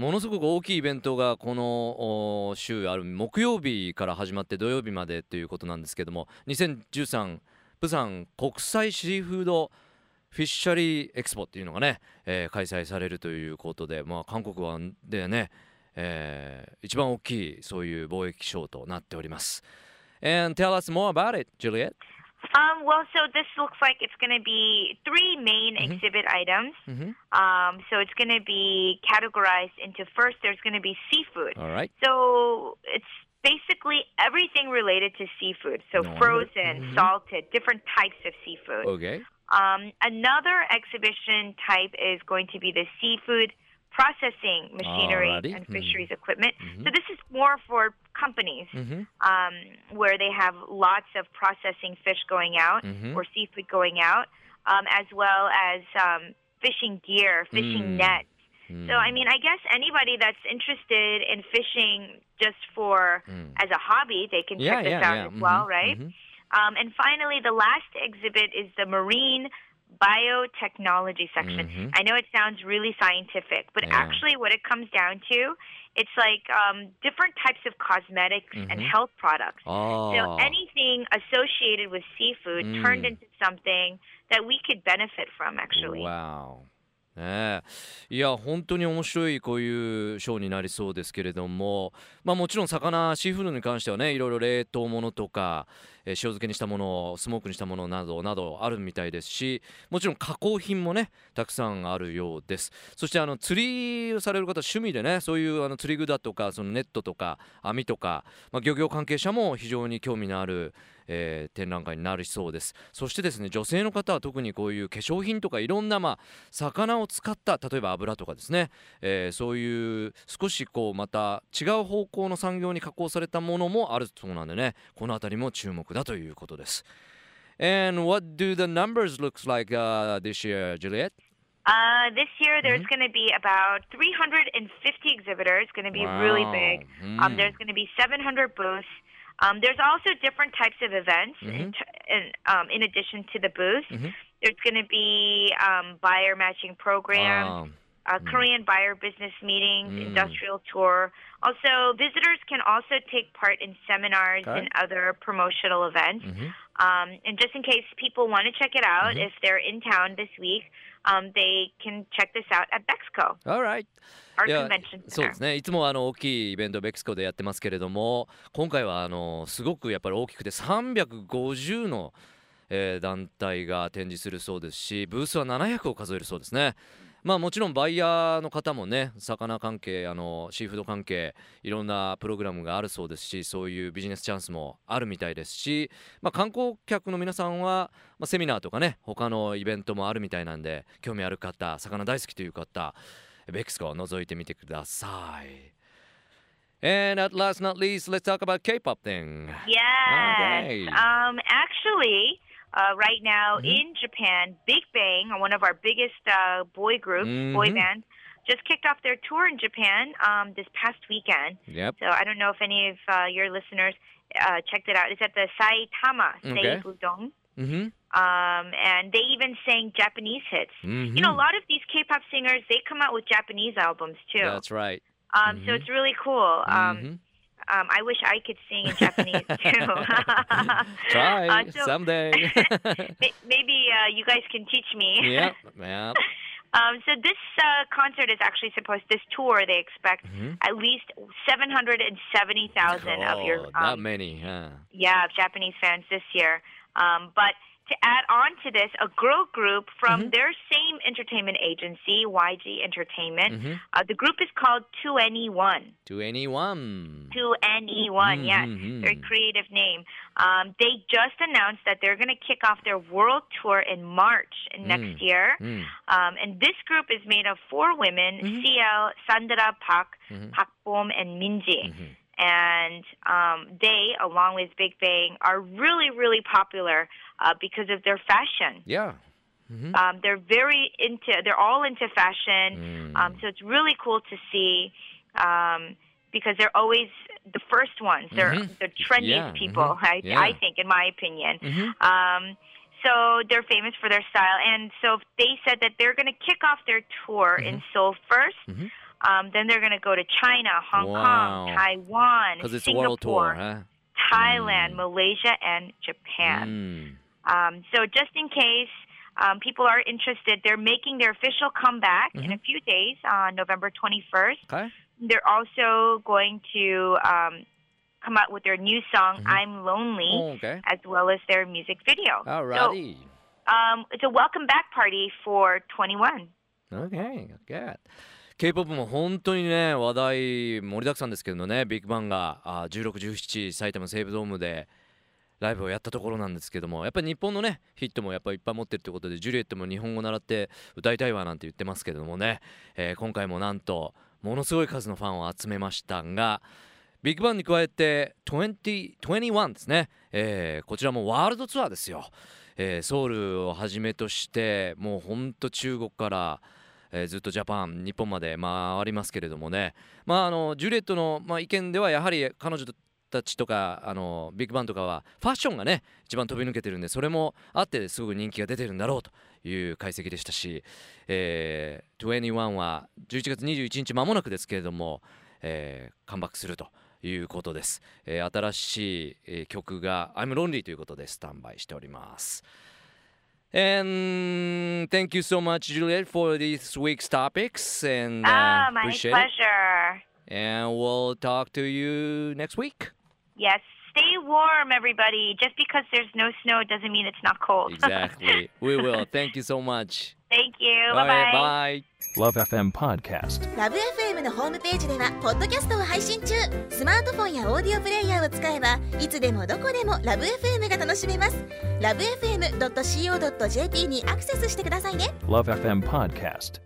ものすごく大きいイベントがこの週ある木曜日から始まって土曜日までということなんですけども2013プサン国際シーフードフィッシャリーエクスポっていうのがね、えー、開催されるということで、まあ、韓国はでね、えー、一番大きいそういう貿易ショーとなっております。And tell us more about it, Juliet. Um, well, so this looks like it's going to be three main. Exhibit items. Mm-hmm. Um, so it's going to be categorized into first, there's going to be seafood. All right. So it's basically everything related to seafood. So no frozen, mm-hmm. salted, different types of seafood. Okay. Um, another exhibition type is going to be the seafood processing machinery Alrighty. and fisheries mm-hmm. equipment. Mm-hmm. So this is more for companies mm-hmm. um, where they have lots of processing fish going out mm-hmm. or seafood going out, um, as well as um, fishing gear, fishing mm. nets. So I mm. mean, I guess anybody that's interested in fishing just for mm. as a hobby, they can yeah, check this yeah, out yeah. as well, mm-hmm. right? Mm-hmm. Um, and finally, the last exhibit is the marine biotechnology section. Mm-hmm. I know it sounds really scientific, but yeah. actually, what it comes down to, it's like um, different types of cosmetics mm-hmm. and health products. Oh. So anything associated with seafood mm. turned into something that we could benefit from, actually. Wow. ね、いや本当に面白いこういうショーになりそうですけれども、まあ、もちろん魚シーフードに関してはねいろいろ冷凍物とか、えー、塩漬けにしたものスモークにしたものなどなどあるみたいですしもちろん加工品もねたくさんあるようです。そしてあの釣りをされる方趣味でねそういうあの釣り具だとかそのネットとか網とか、まあ、漁業関係者も非常に興味のあるえー、展覧会になるそうですそしてですね女性の方は特にこういう化粧品とかいろんなまあ魚を使った例えば油とかですね、えー、そういう少しこうまた違う方向の産業に加工されたものもあるそうなんでねこの辺りも注目だということです And what do the numbers look like、uh, this year, Juliet? Uh, this year, there's mm-hmm. going to be about 350 exhibitors. Going to be wow. really big. Mm. Um, there's going to be 700 booths. Um, there's also different types of events mm-hmm. in, in, um, in, addition to the booth. Mm-hmm. There's going to be um, buyer matching programs, uh, mm. Korean buyer business meetings, mm. industrial tour. Also, visitors can also take part in seminars okay. and other promotional events. Mm-hmm. Um, and just in case people want to check it out, mm-hmm. if they're in town this week, um, they can check this out at Bexco. All right. いやそうですねいつもあの大きいイベントベクスコでやってますけれども今回はあのすごくやっぱり大きくて350の、えー、団体が展示するそうですしブースは700を数えるそうですね。まあもちろんバイヤーの方もね魚関係あのシーフード関係いろんなプログラムがあるそうですしそういうビジネスチャンスもあるみたいですし、まあ、観光客の皆さんは、まあ、セミナーとかね他のイベントもあるみたいなんで興味ある方魚大好きという方ベクスコを覗いてみてください。And at last not least, let's talk about K-pop thing. Yes. Okay. Um, actually, uh, right now mm-hmm. in Japan, Big Bang, one of our biggest uh, boy groups, mm-hmm. boy band, just kicked off their tour in Japan um, this past weekend. Yep. So I don't know if any of uh, your listeners uh, checked it out. It's at the Saitama okay. Seibudong. Mm-hmm. Um, and they even sang Japanese hits. Mm-hmm. You know, a lot of these K-pop singers they come out with Japanese albums too. That's right. Um, mm-hmm. So it's really cool. Um, mm-hmm. Um, I wish I could sing in Japanese too. Try uh, so someday. maybe uh, you guys can teach me. Yeah, yeah. Um, so this uh, concert is actually supposed. This tour they expect mm-hmm. at least seven hundred and seventy thousand oh, of your. Um, that many, huh? Yeah, Japanese fans this year. Um, but to add on to this, a girl group from mm-hmm. their same entertainment agency, YG Entertainment. Mm-hmm. Uh, the group is called 2NE1. 2NE1. 2NE1, mm-hmm. yes. Very creative name. Um, they just announced that they're going to kick off their world tour in March next mm. year. Mm. Um, and this group is made of four women, mm-hmm. CL, Sandra Park, mm-hmm. Park Bom, and Minji. And um, they, along with Big Bang, are really, really popular uh, because of their fashion. Yeah. Mm-hmm. Um, they're very into. They're all into fashion. Mm. Um, so it's really cool to see um, because they're always the first ones. They're mm-hmm. the trendiest yeah. people. Mm-hmm. I, yeah. I think, in my opinion. Mm-hmm. Um, so they're famous for their style, and so they said that they're going to kick off their tour in mm-hmm. Seoul 1st mm-hmm. Um, then they're going to go to China, Hong Wow. Kong, Taiwan, Because it's a world Singapore, tour, huh? Thailand, Mm. Malaysia, and Japan. Mm. Um, so just in case um, people are interested, they're making their official comeback in a Mm-hmm. few days on November 21st. Okay. They're also going to um, come out with their new song, Mhm. I'm Lonely, Oh, okay. as well as their music video. Alrighty. So um, it's a welcome back party for 21. Okay, good. K-POP も本当にね話題盛りだくさんですけどねビッグバンがあ16、17埼玉西武ドームでライブをやったところなんですけどもやっぱり日本のねヒットもやっぱいっぱい持ってるということでジュリエットも日本語習って歌いたいわなんて言ってますけどもね、えー今回もなんとものすごい数のファンを集めましたがビッグバンに加えて20 21ですね、えーこちらもワールドツアーですよ、えーソウルをはじめとしてもうほんと中国から、えーずっとジャパン日本まで回りますけれどもね。まああのジュリエットの、まあ、意見ではやはり彼女たちとかあのビッグバンとかはファッションがね一番飛び抜けてるんでそれもあってすごく人気が出てるんだろうという解析でしたし、えー、21は11月21日間もなくですけれども、えー、カムバックするということです、えー新しい、えー曲が「I'm Lonely」ということでスタンバイしております。And thank you so much, Juliet, for this week's topics. And uh, ah, my appreciate it. pleasure. And we'll talk to you next week. Yes, stay warm, everybody. Just because there's no snow doesn't mean it's not cold. Exactly. we will. Thank you so much. Thank you. Bye Bye bye. bye. Love FM Podcast. ラブ f m のホームページではポッドキャストを配信中スマートフォンやオーディオプレイヤーを使えばいつでもどこでもラブ f m が楽しめますラブ FM.co.jp にアクセスしてくださいね Love FM Podcast.